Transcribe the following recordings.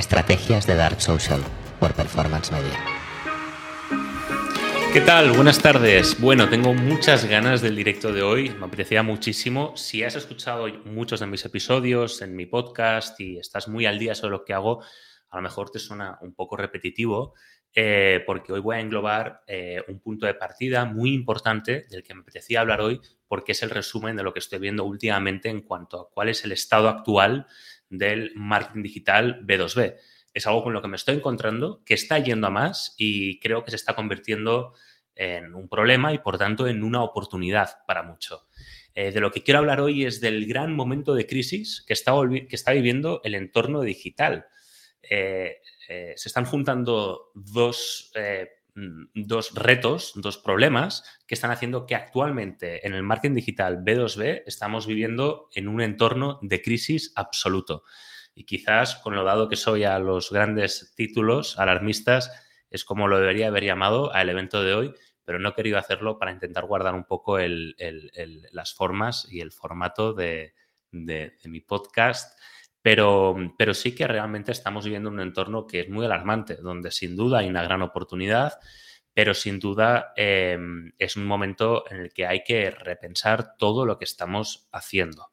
Estrategias de Dark Social por Performance Media. ¿Qué tal? Buenas tardes. Bueno, tengo muchas ganas del directo de hoy. Me apetecía muchísimo. Si has escuchado muchos de mis episodios en mi podcast y estás muy al día sobre lo que hago, a lo mejor te suena un poco repetitivo, eh, porque hoy voy a englobar eh, un punto de partida muy importante del que me apetecía hablar hoy, porque es el resumen de lo que estoy viendo últimamente en cuanto a cuál es el estado actual del marketing digital B2B. Es algo con lo que me estoy encontrando, que está yendo a más y creo que se está convirtiendo en un problema y por tanto en una oportunidad para mucho. Eh, de lo que quiero hablar hoy es del gran momento de crisis que está, que está viviendo el entorno digital. Eh, eh, se están juntando dos, dos retos, dos problemas que están haciendo que actualmente en el marketing digital B2B estamos viviendo en un entorno de crisis absoluto. Y quizás con lo dado que soy a los grandes títulos alarmistas, es como lo debería haber llamado al evento de hoy, pero no he querido hacerlo para intentar guardar un poco las formas y el formato de, mi podcast. Pero, pero, sí que realmente estamos viviendo un entorno que es muy alarmante, donde sin duda hay una gran oportunidad, pero sin duda em, es un momento en el que hay que repensar todo lo que estamos haciendo.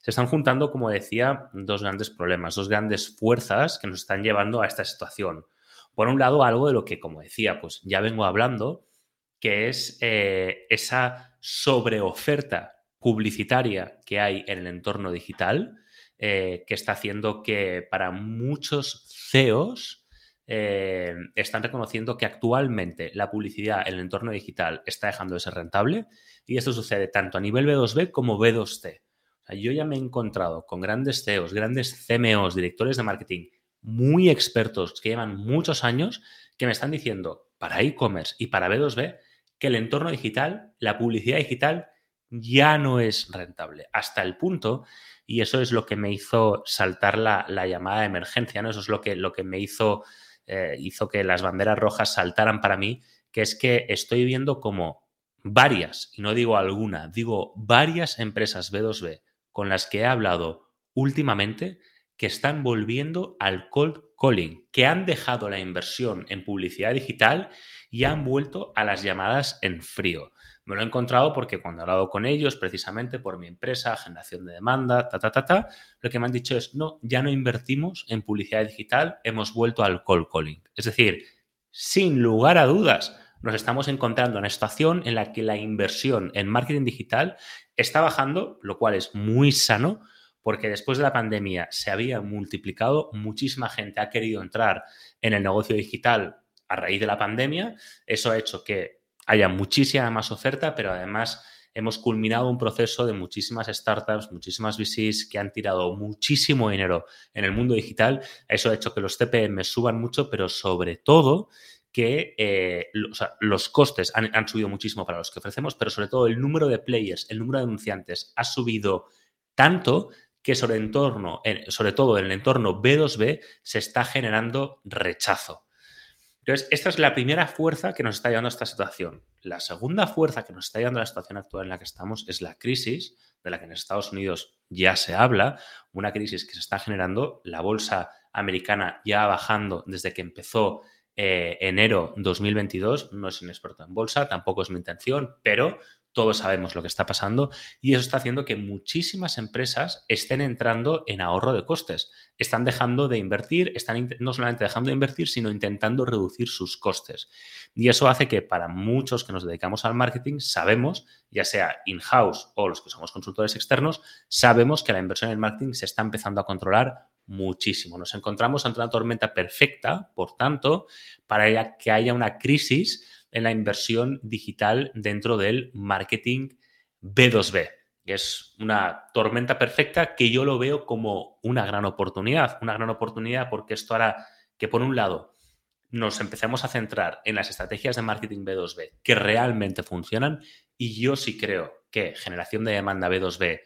Se están juntando, como decía, dos grandes problemas, dos grandes fuerzas que nos están llevando a esta situación. Por un lado, algo de lo que, como decía, pues ya vengo hablando, que es eh, esa sobreoferta publicitaria que hay en el entorno digital, eh, que está haciendo que para muchos CEOs eh, están reconociendo que actualmente la publicidad en el entorno digital está dejando de ser rentable y esto sucede tanto a nivel B2B como B2C. yo ya me he encontrado con grandes CEOs, grandes CMOs, directores de marketing muy expertos que llevan muchos años que me están diciendo para e-commerce y para B2B que el entorno digital, la publicidad digital, ya no es rentable. Hasta el punto, y eso es lo que me hizo saltar la, llamada de emergencia, ¿no? Eso es lo que, lo que me hizo, eh, hizo que las banderas rojas saltaran para mí, que es que estoy viendo como varias, y no digo alguna, digo varias empresas B2B con las que he hablado últimamente que están volviendo al cold calling, que han dejado la inversión en publicidad digital y han vuelto a las llamadas en frío. Me lo he encontrado porque cuando he hablado con ellos, precisamente por mi empresa, generación de demanda, ta, ta, ta, ta, lo que me han dicho es, no, ya no invertimos en publicidad digital, hemos vuelto al cold calling. Es decir, sin lugar a dudas, nos estamos encontrando en una situación en la que la inversión en marketing digital está bajando, lo cual es muy sano, porque después de la pandemia se había multiplicado, muchísima gente ha querido entrar en el negocio digital a raíz de la pandemia. Eso ha hecho que haya muchísima más oferta, pero además hemos culminado un proceso de muchísimas startups, muchísimas VCs que han tirado muchísimo dinero en el mundo digital. Eso ha hecho que los CPM suban mucho, pero sobre todo que eh, los costes han, han, subido muchísimo para los que ofrecemos, pero sobre todo el número de players, el número de anunciantes ha subido tanto que sobre, entorno, sobre todo en el entorno B2B se está generando rechazo. Entonces, esta es la primera fuerza que nos está llevando a esta situación. La segunda fuerza que nos está llevando a la situación actual en la que estamos es la crisis, de la que en Estados Unidos ya se habla, una crisis que se está generando. La bolsa americana ya bajando desde que empezó eh, enero 2022. No soy un experto en bolsa, tampoco es mi intención, pero todos sabemos lo que está pasando y eso está haciendo que muchísimas empresas estén entrando en ahorro de costes. Están dejando de invertir, están no solamente dejando de invertir, sino intentando reducir sus costes. Y eso hace que para muchos que nos dedicamos al marketing, sabemos, ya sea in-house o los que somos consultores externos, sabemos que la inversión en marketing se está empezando a controlar muchísimo. Nos encontramos ante una tormenta perfecta, por tanto, para que haya una crisis en la inversión digital dentro del marketing B2B. Es una tormenta perfecta que yo lo veo como una gran oportunidad, una gran oportunidad porque esto hará que por un lado nos empecemos a centrar en las estrategias de marketing B2B que realmente funcionan y yo sí creo que generación de demanda B2B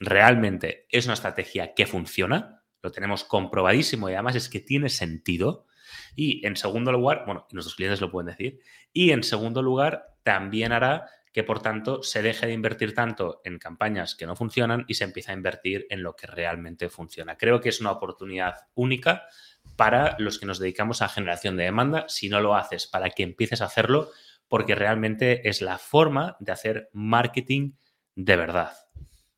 realmente es una estrategia que funciona, lo tenemos comprobadísimo y además es que tiene sentido. Y en segundo lugar, bueno, nuestros clientes lo pueden decir, y en segundo lugar, también hará que, por tanto, se deje de invertir tanto en campañas que no funcionan y se empiece a invertir en lo que realmente funciona. Creo que es una oportunidad única para los que nos dedicamos a generación de demanda, si no lo haces, para que empieces a hacerlo, porque realmente es la forma de hacer marketing de verdad.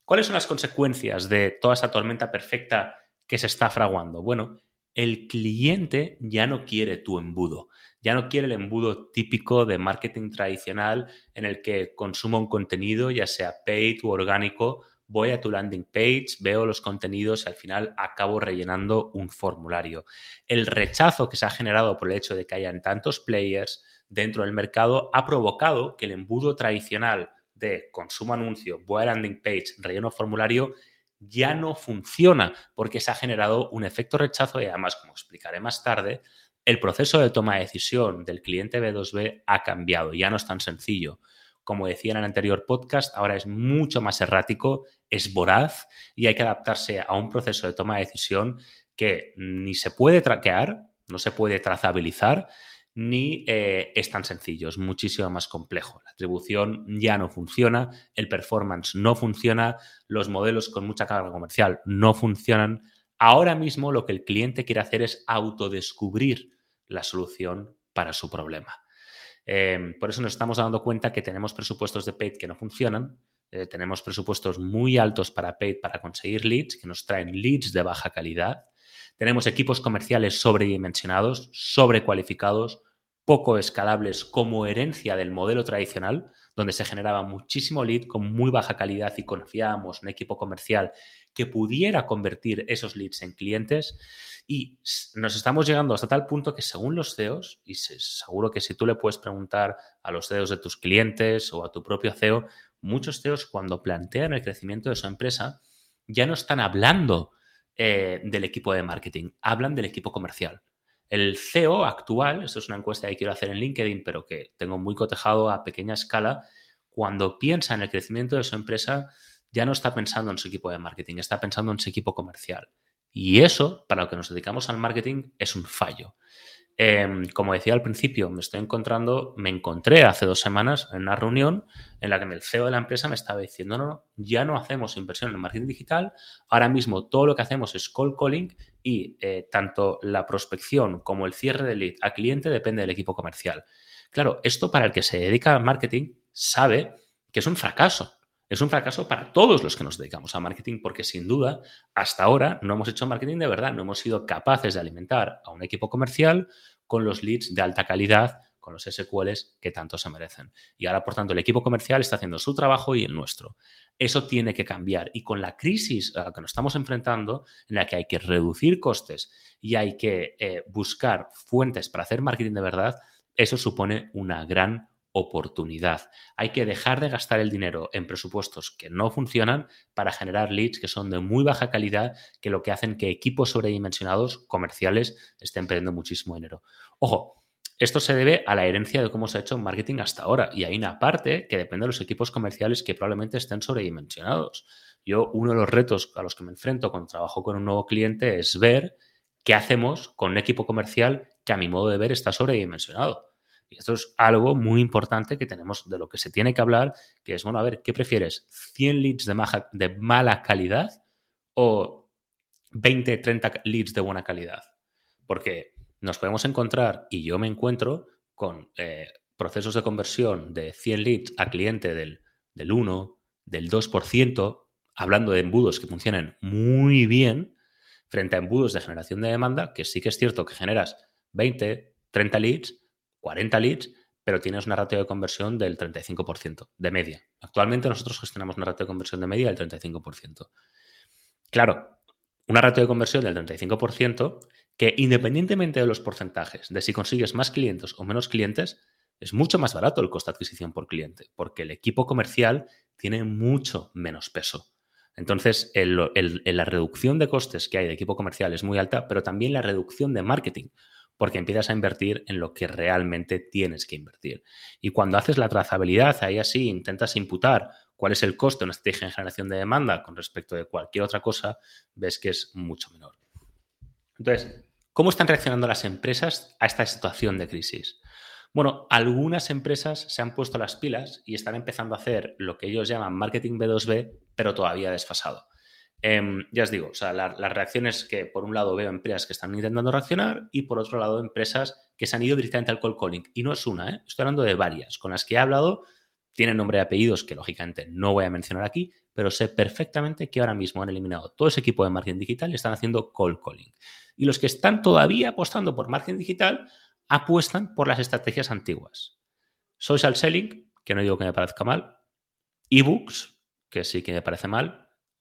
¿Cuáles son las consecuencias de toda esa tormenta perfecta que se está fraguando? Bueno, el cliente ya no quiere tu embudo, ya no quiere el embudo típico de marketing tradicional en el que consumo un contenido, ya sea paid u orgánico, voy a tu landing page, veo los contenidos y al final acabo rellenando un formulario. El rechazo que se ha generado por el hecho de que hayan tantos players dentro del mercado ha provocado que el embudo tradicional de consumo anuncio, voy a landing page, relleno formulario, ya no funciona porque se ha generado un efecto rechazo y además, como explicaré más tarde, el proceso de toma de decisión del cliente B2B ha cambiado, ya no es tan sencillo. Como decía en el anterior podcast, ahora es mucho más errático, es voraz y hay que adaptarse a un proceso de toma de decisión que ni se puede traquear, no se puede trazabilizar, ni eh, es tan sencillo, es muchísimo más complejo. La atribución ya no funciona, el performance no funciona, los modelos con mucha carga comercial no funcionan. Ahora mismo lo que el cliente quiere hacer es autodescubrir la solución para su problema. Em, por eso nos estamos dando cuenta que tenemos presupuestos de paid que no funcionan, eh, tenemos presupuestos muy altos para paid para conseguir leads, que nos traen leads de baja calidad, tenemos equipos comerciales sobredimensionados, sobrecualificados, poco escalables como herencia del modelo tradicional, donde se generaba muchísimo lead con muy baja calidad y confiábamos en un equipo comercial que pudiera convertir esos leads en clientes. Y nos estamos llegando hasta tal punto que según los CEOs, y seguro que si tú le puedes preguntar a los CEOs de tus clientes o a tu propio CEO, muchos CEOs cuando plantean el crecimiento de su empresa ya no están hablando eh, del equipo de marketing, hablan del equipo comercial. El CEO actual, esto es una encuesta que quiero hacer en LinkedIn, pero que tengo muy cotejado a pequeña escala, cuando piensa en el crecimiento de su empresa, ya no está pensando en su equipo de marketing, está pensando en su equipo comercial. Y eso, para lo que nos dedicamos al marketing, es un fallo. Em, como decía al principio, me estoy encontrando, me encontré hace dos semanas en una reunión en la que el CEO de la empresa me estaba diciendo, no, no, ya no hacemos inversión en marketing digital, ahora mismo todo lo que hacemos es cold calling y eh, tanto la prospección como el cierre de lead a cliente depende del equipo comercial. Claro, esto para el que se dedica al marketing sabe que es un fracaso. Es un fracaso para todos los que nos dedicamos a marketing porque sin duda hasta ahora no hemos hecho marketing de verdad, no hemos sido capaces de alimentar a un equipo comercial con los leads de alta calidad, con los SQLs que tanto se merecen. Y ahora, por tanto, el equipo comercial está haciendo su trabajo y el nuestro. Eso tiene que cambiar. Y con la crisis a la que nos estamos enfrentando, en la que hay que reducir costes y hay que eh, buscar fuentes para hacer marketing de verdad, eso supone una gran oportunidad. Hay que dejar de gastar el dinero en presupuestos que no funcionan para generar leads que son de muy baja calidad, que lo que hacen que equipos sobredimensionados comerciales estén perdiendo muchísimo dinero. Ojo, esto se debe a la herencia de cómo se ha hecho marketing hasta ahora. Y hay una parte que depende de los equipos comerciales que probablemente estén sobredimensionados. Yo, uno de los retos a los que me enfrento cuando trabajo con un nuevo cliente es ver qué hacemos con un equipo comercial que a mi modo de ver está sobredimensionado. Y esto es algo muy importante que tenemos, de lo que se tiene que hablar, que es, bueno, a ver, ¿qué prefieres? ¿100 leads de, de mala calidad o 20, 30 leads de buena calidad? Porque nos podemos encontrar, y yo me encuentro con eh, procesos de conversión de 100 leads a cliente del, del 1, del 2%, hablando de embudos que funcionan muy bien, frente a embudos de generación de demanda, que sí que es cierto que generas 20, 30 leads, 40 leads, pero tienes una ratio de conversión del 35% de media. Actualmente nosotros gestionamos una ratio de conversión de media del 35%. Claro, una ratio de conversión del 35% que independientemente de los porcentajes, de si consigues más clientes o menos clientes, es mucho más barato el coste de adquisición por cliente, porque el equipo comercial tiene mucho menos peso. Entonces, la reducción de costes que hay de equipo comercial es muy alta, pero también la reducción de marketing, porque empiezas a invertir en lo que realmente tienes que invertir. Y cuando haces la trazabilidad, ahí así intentas imputar cuál es el coste de una estrategia en generación de demanda con respecto de cualquier otra cosa, ves que es mucho menor. Entonces, ¿Cómo están reaccionando las empresas a esta situación de crisis? Bueno, algunas empresas se han puesto las pilas y están empezando a hacer lo que ellos llaman marketing B2B, pero todavía desfasado. Em, ya os digo, las reacciones que por un lado veo empresas que están intentando reaccionar y por otro lado empresas que se han ido directamente al cold calling. Y no es una, ¿eh? estoy hablando de varias con las que he hablado. Tienen nombre y apellidos que lógicamente no voy a mencionar aquí, pero sé perfectamente que ahora mismo han eliminado todo ese equipo de marketing digital y están haciendo cold calling. Y los que están todavía apostando por marketing digital apuestan por las estrategias antiguas. Social selling, que no digo que me parezca mal, ebooks, que sí que me parece mal,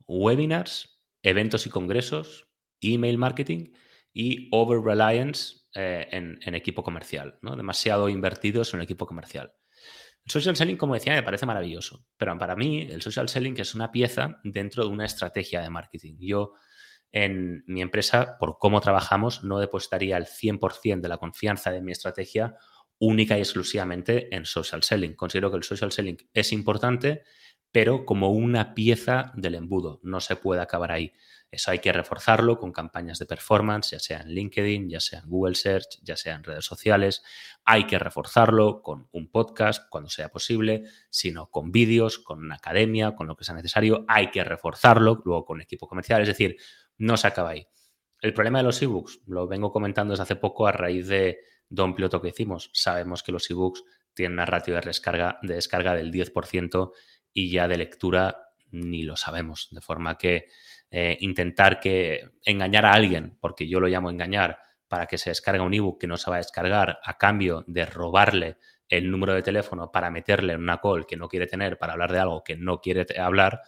webinars, eventos y congresos, email marketing y over reliance eh, en, equipo comercial, ¿no? demasiado invertidos en equipo comercial. El social selling, como decía, me parece maravilloso, pero para mí el social selling es una pieza dentro de una estrategia de marketing. Yo en mi empresa, por cómo trabajamos, no depositaría el 100% de la confianza de mi estrategia única y exclusivamente en social selling. Considero que el social selling es importante, pero como una pieza del embudo. No se puede acabar ahí. Eso hay que reforzarlo con campañas de performance, ya sea en LinkedIn, ya sea en Google Search, ya sea en redes sociales. Hay que reforzarlo con un podcast cuando sea posible, sino con vídeos, con una academia, con lo que sea necesario. Hay que reforzarlo luego con equipo comercial. Es decir, no se acaba ahí. El problema de los ebooks, lo vengo comentando desde hace poco a raíz de, Don Piloto que hicimos. Sabemos que los ebooks tienen una ratio de de descarga del 10% y ya de lectura ni lo sabemos. De forma que eh, intentar que engañar a alguien, porque yo lo llamo engañar, para que se descargue un ebook que no se va a descargar a cambio de robarle el número de teléfono para meterle en una call que no quiere tener para hablar de algo que no quiere hablar,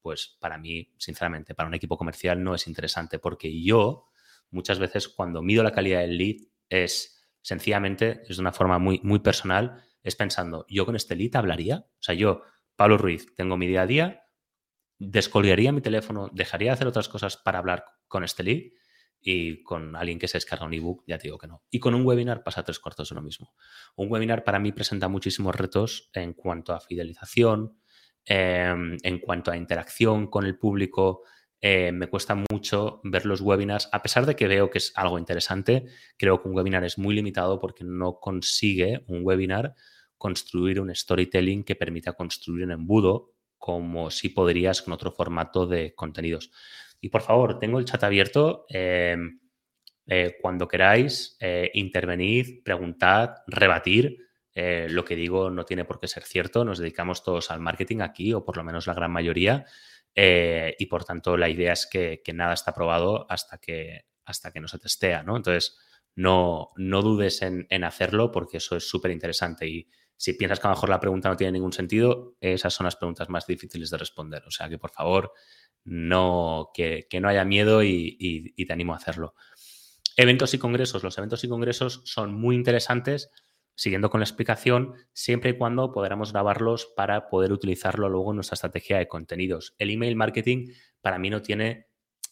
pues para mí, sinceramente, para un equipo comercial no es interesante porque yo muchas veces cuando mido la calidad del lead es sencillamente, es de una forma muy, muy personal, es pensando, ¿yo con este lead hablaría? O sea, yo, Pablo Ruiz, tengo mi día a día, descolgaría mi teléfono, dejaría de hacer otras cosas para hablar con este lead y con alguien que se descarga un ebook, ya te digo que no. Y con un webinar pasa tres cuartos de lo mismo. Un webinar para mí presenta muchísimos retos en cuanto a fidelización, em, en cuanto a interacción con el público, eh, me cuesta mucho ver los webinars, a pesar de que veo que es algo interesante, creo que un webinar es muy limitado porque no consigue un webinar construir un storytelling que permita construir un embudo como si podrías con otro formato de contenidos. Y por favor, tengo el chat abierto. Em, eh, cuando queráis, eh, intervenir, preguntad, rebatir. lo que digo no tiene por qué ser cierto. Nos dedicamos todos al marketing aquí, o por lo menos la gran mayoría. Eh, y por tanto la idea es que, nada está probado hasta que, hasta que no se testea, ¿no? Entonces, no, no dudes en, hacerlo porque eso es súper interesante y si piensas que a lo mejor la pregunta no tiene ningún sentido, esas son las preguntas más difíciles de responder. O sea que, por favor, no, que, no haya miedo y, y te animo a hacerlo. Eventos y congresos. Los eventos y congresos son muy interesantes siguiendo con la explicación, siempre y cuando podamos grabarlos para poder utilizarlo luego en nuestra estrategia de contenidos. El email marketing para mí no tiene,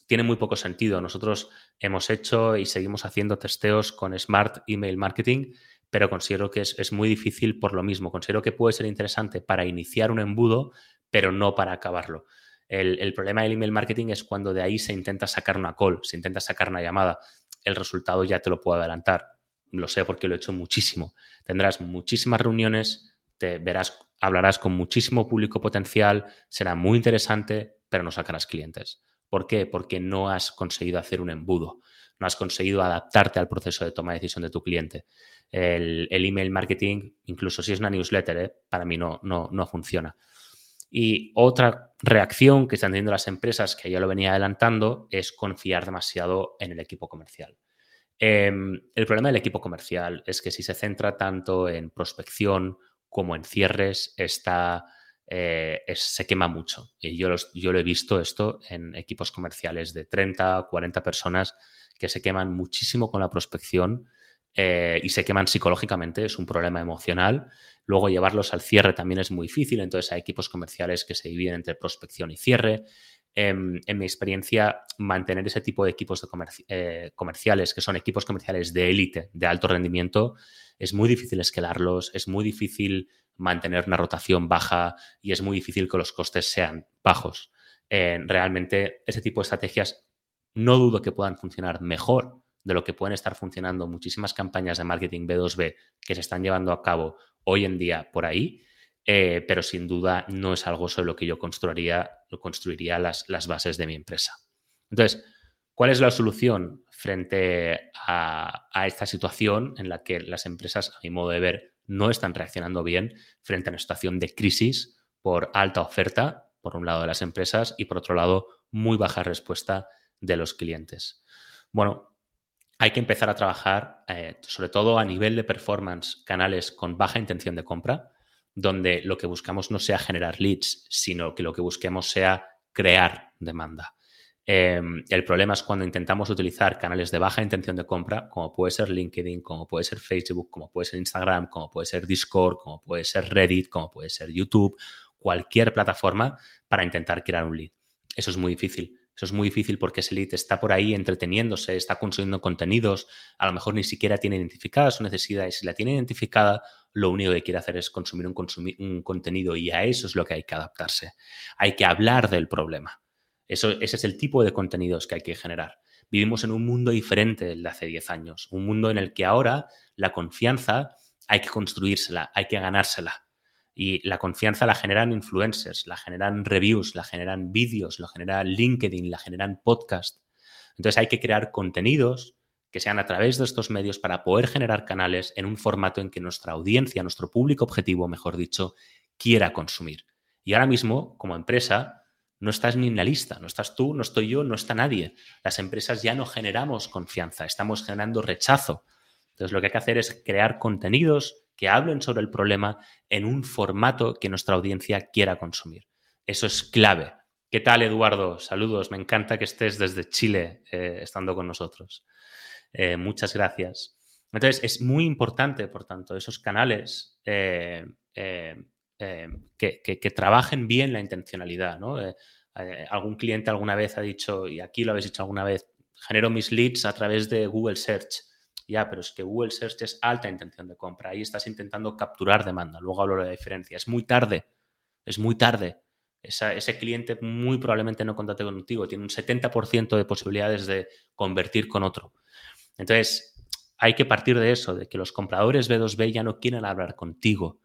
tiene muy poco sentido. Nosotros hemos hecho y seguimos haciendo testeos con Smart Email Marketing, pero considero que es, muy difícil por lo mismo. Considero que puede ser interesante para iniciar un embudo, pero no para acabarlo. El, el, problema del email marketing es cuando de ahí se intenta sacar una call, se intenta sacar una llamada. El resultado ya te lo puedo adelantar lo sé porque lo he hecho muchísimo. Tendrás muchísimas reuniones, te verás, hablarás con muchísimo público potencial, será muy interesante, pero no sacarás clientes. ¿Por qué? Porque no has conseguido hacer un embudo, no has conseguido adaptarte al proceso de toma de decisión de tu cliente. El, email marketing, incluso si es una newsletter, ¿eh? para mí no, no, no funciona. Y otra reacción que están teniendo las empresas, que ya lo venía adelantando, es confiar demasiado en el equipo comercial. Em, el problema del equipo comercial es que si se centra tanto en prospección como en cierres, está, eh, se quema mucho. Y yo, yo lo he visto esto en equipos comerciales de 30, 40 personas que se queman muchísimo con la prospección eh, y se queman psicológicamente, es un problema emocional. Luego llevarlos al cierre también es muy difícil, entonces hay equipos comerciales que se dividen entre prospección y cierre. Em, en, mi experiencia, mantener ese tipo de equipos eh, comerciales, que son equipos comerciales de élite, de alto rendimiento, es muy difícil escalarlos, es muy difícil mantener una rotación baja y es muy difícil que los costes sean bajos. Eh, realmente, ese tipo de estrategias no dudo que puedan funcionar mejor de lo que pueden estar funcionando muchísimas campañas de marketing B2B que se están llevando a cabo hoy en día por ahí, eh, pero sin duda no es algo sobre lo que yo construiría, construiría las, las bases de mi empresa. Entonces, ¿cuál es la solución frente a, a, esta situación en la que las empresas, a mi modo de ver, no están reaccionando bien frente a una situación de crisis por alta oferta, por un lado de las empresas, y por otro lado, muy baja respuesta de los clientes? Bueno, hay que empezar a trabajar, eh, sobre todo a nivel de performance, canales con baja intención de compra, donde lo que buscamos no sea generar leads, sino que lo que busquemos sea crear demanda. Em, el problema es cuando intentamos utilizar canales de baja intención de compra, como puede ser LinkedIn, como puede ser Facebook, como puede ser Instagram, como puede ser Discord, como puede ser Reddit, como puede ser YouTube, cualquier plataforma para intentar crear un lead. Eso es muy difícil. Eso es muy difícil porque ese lead está por ahí entreteniéndose, está consumiendo contenidos, a lo mejor ni siquiera tiene identificada su necesidad y si la tiene identificada, lo único que quiere hacer es consumir un, contenido y a eso es lo que hay que adaptarse. Hay que hablar del problema. Eso, ese es el tipo de contenidos que hay que generar. Vivimos en un mundo diferente del de hace 10 años, un mundo en el que ahora la confianza hay que construírsela, hay que ganársela. Y la confianza la generan influencers, la generan reviews, la generan vídeos, la genera LinkedIn, la generan podcast. Entonces hay que crear contenidos que sean a través de estos medios para poder generar canales en un formato en que nuestra audiencia, nuestro público objetivo, mejor dicho, quiera consumir. Y ahora mismo, como empresa, no estás ni en la lista, no estás tú, no estoy yo, no está nadie. Las empresas ya no generamos confianza, estamos generando rechazo. Entonces lo que hay que hacer es crear contenidos que hablen sobre el problema en un formato que nuestra audiencia quiera consumir. Eso es clave. ¿Qué tal, Eduardo? Saludos. Me encanta que estés desde Chile eh, estando con nosotros. Eh, muchas gracias. Entonces, es muy importante, por tanto, esos canales eh, que, trabajen bien la intencionalidad. algún cliente alguna vez ha dicho, y aquí lo habéis dicho alguna vez, genero mis leads a través de Google Search. Ya, pero es que Google Search es alta intención de compra. Ahí estás intentando capturar demanda. Luego hablo de la diferencia. Es muy tarde. Es muy tarde. ese cliente muy probablemente no contacte contigo. Tiene un 70% de posibilidades de convertir con otro. Entonces, hay que partir de eso, de que los compradores B2B ya no quieren hablar contigo.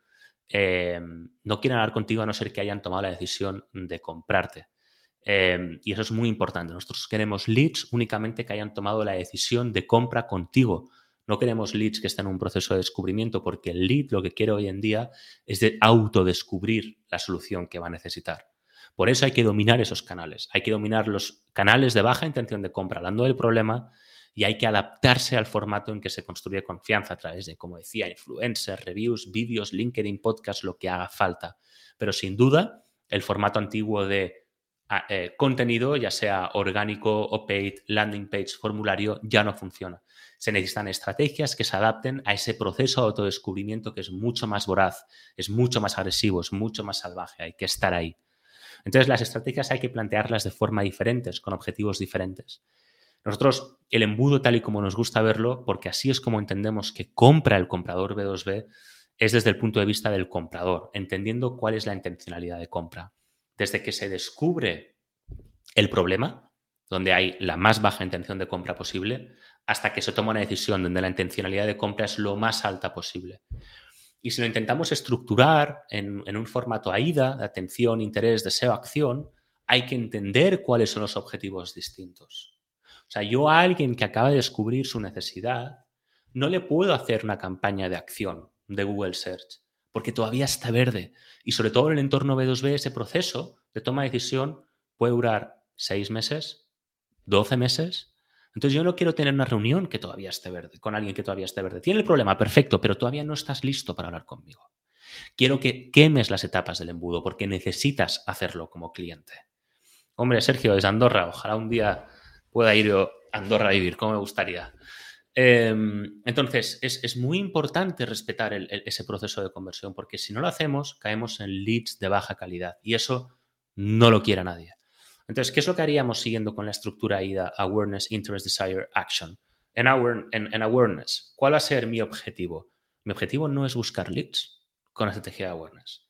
Em, no quieren hablar contigo a no ser que hayan tomado la decisión de comprarte. Em, y eso es muy importante. Nosotros queremos leads únicamente que hayan tomado la decisión de compra contigo. No queremos leads que estén en un proceso de descubrimiento porque el lead lo que quiere hoy en día es de autodescubrir la solución que va a necesitar. Por eso hay que dominar esos canales. Hay que dominar los canales de baja intención de compra hablando del problema y hay que adaptarse al formato en que se construye confianza a través de, como decía, influencers, reviews, vídeos, LinkedIn, podcast, lo que haga falta. Pero sin duda, el formato antiguo de eh, contenido, ya sea orgánico o paid, landing page, formulario, ya no funciona. Se necesitan estrategias que se adapten a ese proceso de autodescubrimiento que es mucho más voraz, es mucho más agresivo, es mucho más salvaje, hay que estar ahí. Entonces las estrategias hay que plantearlas de forma diferente, con objetivos diferentes. Nosotros, el embudo tal y como nos gusta verlo, porque así es como entendemos que compra el comprador B2B, es desde el punto de vista del comprador, entendiendo cuál es la intencionalidad de compra desde que se descubre el problema, donde hay la más baja intención de compra posible, hasta que se toma una decisión donde la intencionalidad de compra es lo más alta posible. Y si lo intentamos estructurar en, un formato AIDA, de atención, interés, deseo, acción, hay que entender cuáles son los objetivos distintos. O sea, yo a alguien que acaba de descubrir su necesidad, no le puedo hacer una campaña de acción de Google Search porque todavía está verde. Y sobre todo en el entorno B2B, ese proceso de toma de decisión puede durar seis meses, doce meses. Entonces yo no quiero tener una reunión que todavía esté verde, con alguien que todavía esté verde. Tiene el problema, perfecto, pero todavía no estás listo para hablar conmigo. Quiero que quemes las etapas del embudo porque necesitas hacerlo como cliente. Hombre, Sergio, es Andorra. Ojalá un día pueda ir a Andorra a vivir, como me gustaría. Em, entonces, es, muy importante respetar ese proceso de conversión, porque si no lo hacemos, caemos en leads de baja calidad y eso no lo quiere nadie. Entonces, ¿qué es lo que haríamos siguiendo con la estructura AIDA, Awareness, Interest, Desire, Action? En, en, Awareness, ¿cuál va a ser mi objetivo? Mi objetivo no es buscar leads con la estrategia de Awareness.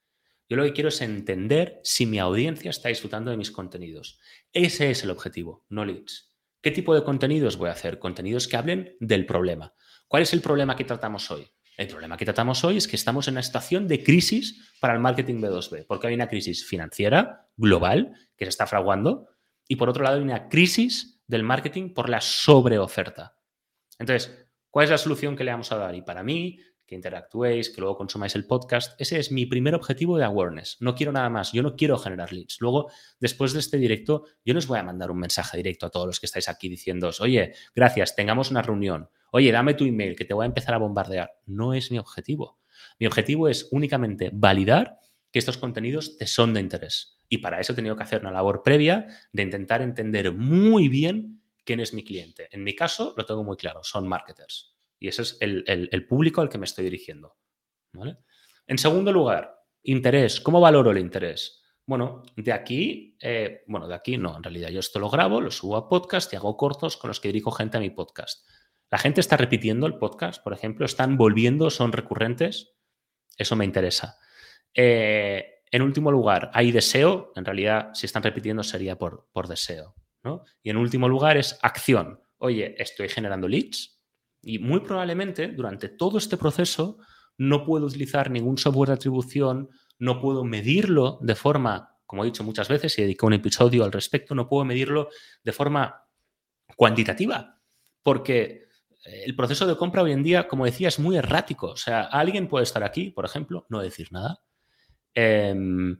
Yo lo que quiero es entender si mi audiencia está disfrutando de mis contenidos. Ese es el objetivo, no leads. ¿Qué tipo de contenidos voy a hacer? Contenidos que hablen del problema. ¿Cuál es el problema que tratamos hoy? El problema que tratamos hoy es que estamos en una situación de crisis para el marketing B2B, porque hay una crisis financiera global que se está fraguando y por otro lado hay una crisis del marketing por la sobreoferta. Entonces, ¿cuál es la solución que le vamos a dar? Y para mí, que interactuéis, que luego consumáis el podcast. Ese es mi primer objetivo de awareness. No quiero nada más. Yo no quiero generar leads. Luego, después de este directo, yo no os voy a mandar un mensaje directo a todos los que estáis aquí diciéndoos, oye, gracias, tengamos una reunión. Oye, dame tu email que te voy a empezar a bombardear. No es mi objetivo. Mi objetivo es únicamente validar que estos contenidos te son de interés. Y para eso he tenido que hacer una labor previa de intentar entender muy bien quién es mi cliente. En mi caso, lo tengo muy claro, son marketers. Y ese es el, público al que me estoy dirigiendo. En segundo lugar, interés. ¿Cómo valoro el interés? Bueno, de aquí, eh, bueno, de aquí no, en realidad yo esto lo grabo, lo subo a podcast y hago cortos con los que dirijo gente a mi podcast. La gente está repitiendo el podcast, por ejemplo, están volviendo, son recurrentes. Eso me interesa. Eh, en último lugar, hay deseo. En realidad, si están repitiendo sería por, por deseo. Y en último lugar es acción. Oye, estoy generando leads, y muy probablemente durante todo este proceso no puedo utilizar ningún software de atribución, no puedo medirlo de forma, como he dicho muchas veces y dedico un episodio al respecto, no puedo medirlo de forma cuantitativa, porque el proceso de compra hoy en día, como decía, es muy errático. O sea, alguien puede estar aquí, por ejemplo, no decir nada. Em,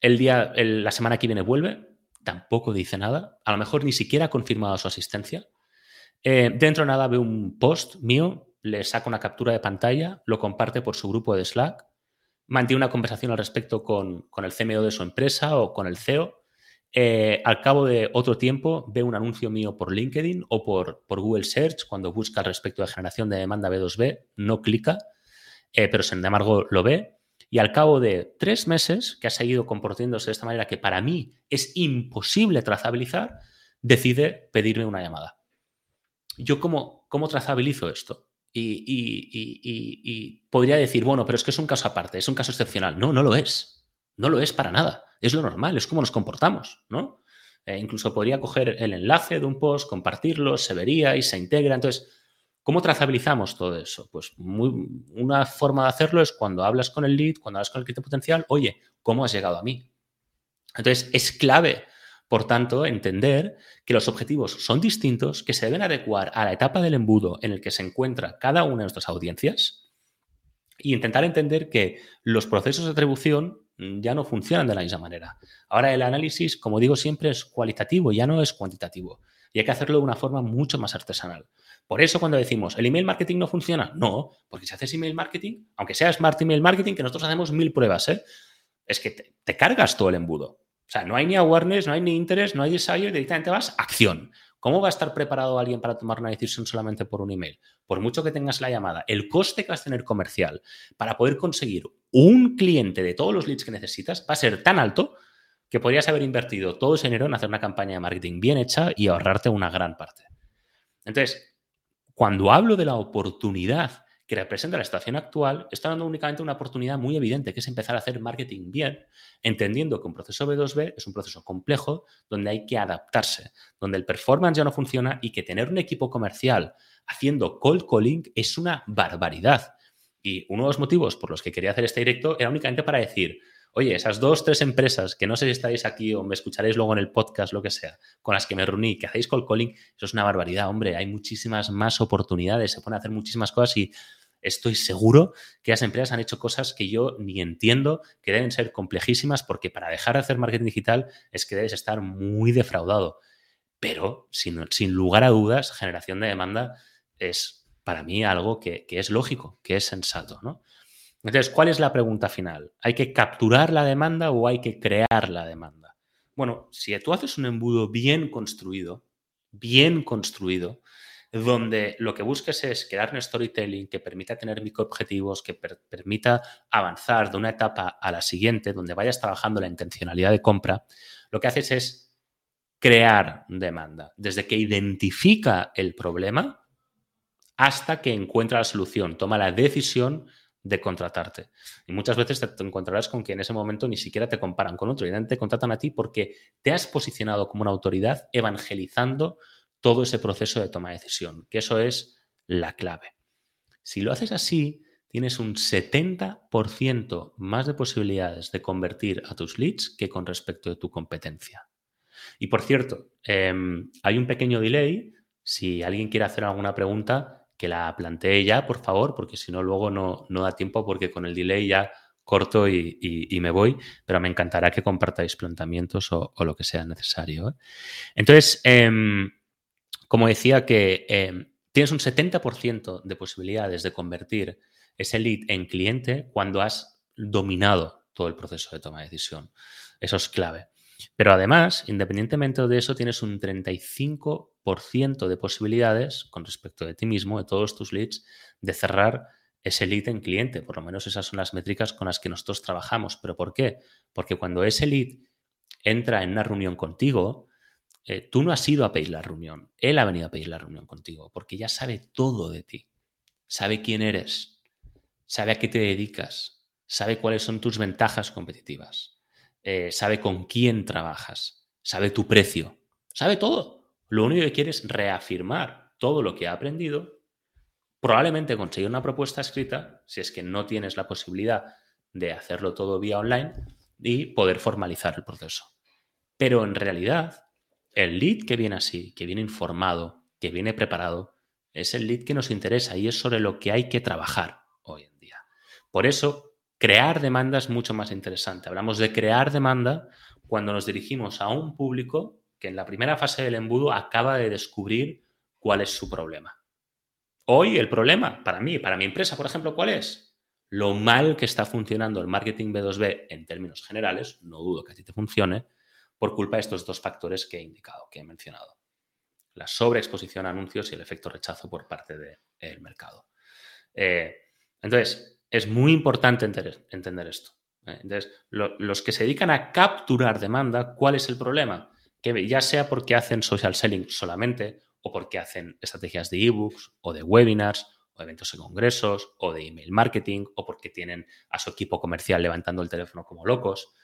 el día, la semana que viene vuelve, tampoco dice nada. A lo mejor ni siquiera ha confirmado su asistencia. Eh, dentro de nada ve un post mío, le saca una captura de pantalla, lo comparte por su grupo de Slack, mantiene una conversación al respecto con, el CMO de su empresa o con el CEO. Eh, al cabo de otro tiempo ve un anuncio mío por LinkedIn o por, por, Google Search cuando busca al respecto de generación de demanda B2B, no clica, eh, pero sin embargo lo ve. Y al cabo de tres meses, que ha seguido comportándose de esta manera que para mí es imposible trazabilizar, decide pedirme una llamada. ¿Yo cómo, cómo trazabilizo esto? Y, podría decir, bueno, pero es que es un caso aparte, es un caso excepcional. No, no lo es. No lo es para nada. Es lo normal, es como nos comportamos, ¿no? Eh, incluso podría coger el enlace de un post, compartirlo, se vería y se integra. Entonces, ¿cómo trazabilizamos todo eso? Pues una forma de hacerlo es cuando hablas con el lead, cuando hablas con el cliente potencial, oye, ¿cómo has llegado a mí? Entonces, es clave por tanto, entender que los objetivos son distintos, que se deben adecuar a la etapa del embudo en el que se encuentra cada una de nuestras audiencias y intentar entender que los procesos de atribución ya no funcionan de la misma manera. Ahora el análisis, como digo siempre, es cualitativo, ya no es cuantitativo. Y hay que hacerlo de una forma mucho más artesanal. Por eso cuando decimos, ¿el email marketing no funciona? No, porque si haces email marketing, aunque sea smart email marketing, que nosotros hacemos mil pruebas, ¿eh? es que te cargas todo el embudo. O sea, no hay ni awareness, no hay ni interés, no hay desire, directamente vas acción. ¿Cómo va a estar preparado alguien para tomar una decisión solamente por un email? Por mucho que tengas la llamada, el coste que vas a tener comercial para poder conseguir un cliente de todos los leads que necesitas va a ser tan alto que podrías haber invertido todo ese dinero en hacer una campaña de marketing bien hecha y ahorrarte una gran parte. Entonces, cuando hablo de la oportunidad que representa la situación actual, está dando únicamente una oportunidad muy evidente, que es empezar a hacer marketing bien, entendiendo que un proceso B2B es un proceso complejo donde hay que adaptarse, donde el performance ya no funciona y que tener un equipo comercial haciendo cold calling es una barbaridad. Y uno de los motivos por los que quería hacer este directo era únicamente para decir, oye, esas dos, tres empresas que no sé si estáis aquí o me escucharéis luego en el podcast, lo que sea, con las que me reuní, que hacéis cold calling, eso es una barbaridad, hombre, hay muchísimas más oportunidades, se pueden hacer muchísimas cosas y estoy seguro que las empresas han hecho cosas que yo ni entiendo, que deben ser complejísimas, porque para dejar de hacer marketing digital es que debes estar muy defraudado. Pero, sin, lugar a dudas, generación de demanda es para mí algo que, es lógico, que es sensato. ¿no? Entonces, ¿cuál es la pregunta final? ¿Hay que capturar la demanda o hay que crear la demanda? Bueno, si tú haces un embudo bien construido, bien construido, donde lo que busques es crear un storytelling que permita tener microobjetivos, que permita avanzar de una etapa a la siguiente, donde vayas trabajando la intencionalidad de compra, lo que haces es crear demanda, desde que identifica el problema hasta que encuentra la solución, toma la decisión de contratarte. Y muchas veces te, encontrarás con que en ese momento ni siquiera te comparan con otro, y te contratan a ti porque te has posicionado como una autoridad evangelizando todo ese proceso de toma de decisión, que eso es la clave. Si lo haces así, tienes un 70% más de posibilidades de convertir a tus leads que con respecto de tu competencia. Y por cierto, em, hay un pequeño delay. Si alguien quiere hacer alguna pregunta, que la plantee ya, por favor, porque si no, luego no, da tiempo, porque con el delay ya corto y, me voy, pero me encantará que compartáis planteamientos o, lo que sea necesario. ¿eh? Entonces, em, como decía, que em, tienes un 70% de posibilidades de convertir ese lead en cliente cuando has dominado todo el proceso de toma de decisión. Eso es clave. Pero además, independientemente de eso, tienes un 35% de posibilidades con respecto de ti mismo, de todos tus leads, de cerrar ese lead en cliente. Por lo menos esas son las métricas con las que nosotros trabajamos. ¿Pero por qué? Porque cuando ese lead entra en una reunión contigo, eh, tú no has ido a pedir la reunión. Él ha venido a pedir la reunión contigo porque ya sabe todo de ti. Sabe quién eres, sabe a qué te dedicas, sabe cuáles son tus ventajas competitivas, eh, sabe con quién trabajas, sabe tu precio, sabe todo. Lo único que quiere es reafirmar todo lo que ha aprendido probablemente conseguir una propuesta escrita, si es que no tienes la posibilidad de hacerlo todo vía online y poder formalizar el proceso. Pero en realidad, el lead que viene así, que viene informado, que viene preparado, es el lead que nos interesa y es sobre lo que hay que trabajar hoy en día. Por eso, crear demanda es mucho más interesante. Hablamos de crear demanda cuando nos dirigimos a un público que en la primera fase del embudo acaba de descubrir cuál es su problema. Hoy el problema, para mí, para mi empresa, por ejemplo, ¿cuál es? Lo mal que está funcionando el marketing B2B en términos generales, no dudo que a ti te funcione, por culpa de estos dos factores que he indicado, que he mencionado. La sobreexposición a anuncios y el efecto rechazo por parte del mercado. Eh, entonces, es muy importante entender, esto. ¿eh? Entonces, los que se dedican a capturar demanda, ¿cuál es el problema? Que ya sea porque hacen social selling solamente o porque hacen estrategias de ebooks o de webinars o eventos en congresos o de email marketing o porque tienen a su equipo comercial levantando el teléfono como locos.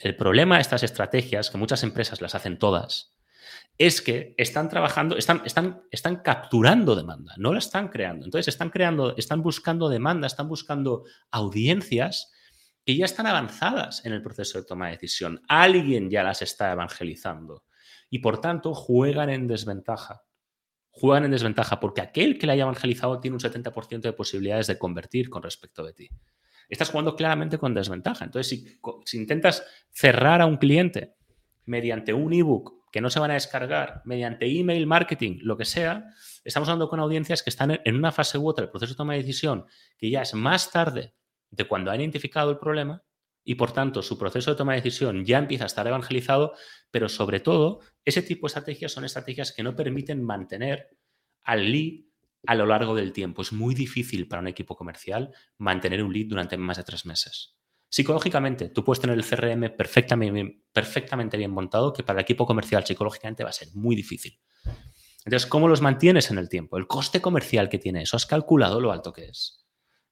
El problema de estas estrategias, que muchas empresas las hacen todas, es que están trabajando, están, están, están capturando demanda, no la están creando. Entonces están creando, están buscando demanda, están buscando audiencias que ya están avanzadas en el proceso de toma de decisión. Alguien ya las está evangelizando y por tanto juegan en desventaja juegan en desventaja porque aquel que le haya evangelizado tiene un 70% de posibilidades de convertir con respecto de ti. Estás jugando claramente con desventaja. Entonces, si, intentas cerrar a un cliente mediante un ebook que no se van a descargar, mediante email marketing, lo que sea, estamos hablando con audiencias que están en una fase u otra del proceso de toma de decisión que ya es más tarde de cuando han identificado el problema y por tanto su proceso de toma de decisión ya empieza a estar evangelizado, pero sobre todo ese tipo de estrategias son estrategias que no permiten mantener al lead a lo largo del tiempo. Es muy difícil para un equipo comercial mantener un lead durante más de tres meses. Psicológicamente, tú puedes tener el CRM perfectamente, bien montado, que para el equipo comercial psicológicamente va a ser muy difícil. Entonces, ¿cómo los mantienes en el tiempo? El coste comercial que tiene eso, ¿has calculado lo alto que es?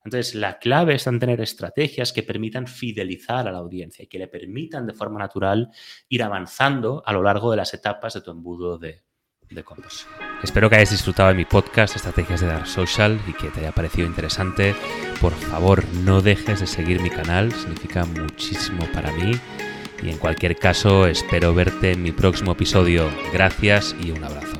Entonces, la clave es en tener estrategias que permitan fidelizar a la audiencia y que le permitan de forma natural ir avanzando a lo largo de las etapas de tu embudo de, de. Espero que hayas disfrutado de mi podcast Estrategias de Dark Social y que te haya parecido interesante. Por favor, no dejes de seguir mi canal, significa muchísimo para mí. Y en cualquier caso, espero verte en mi próximo episodio. Gracias y un abrazo.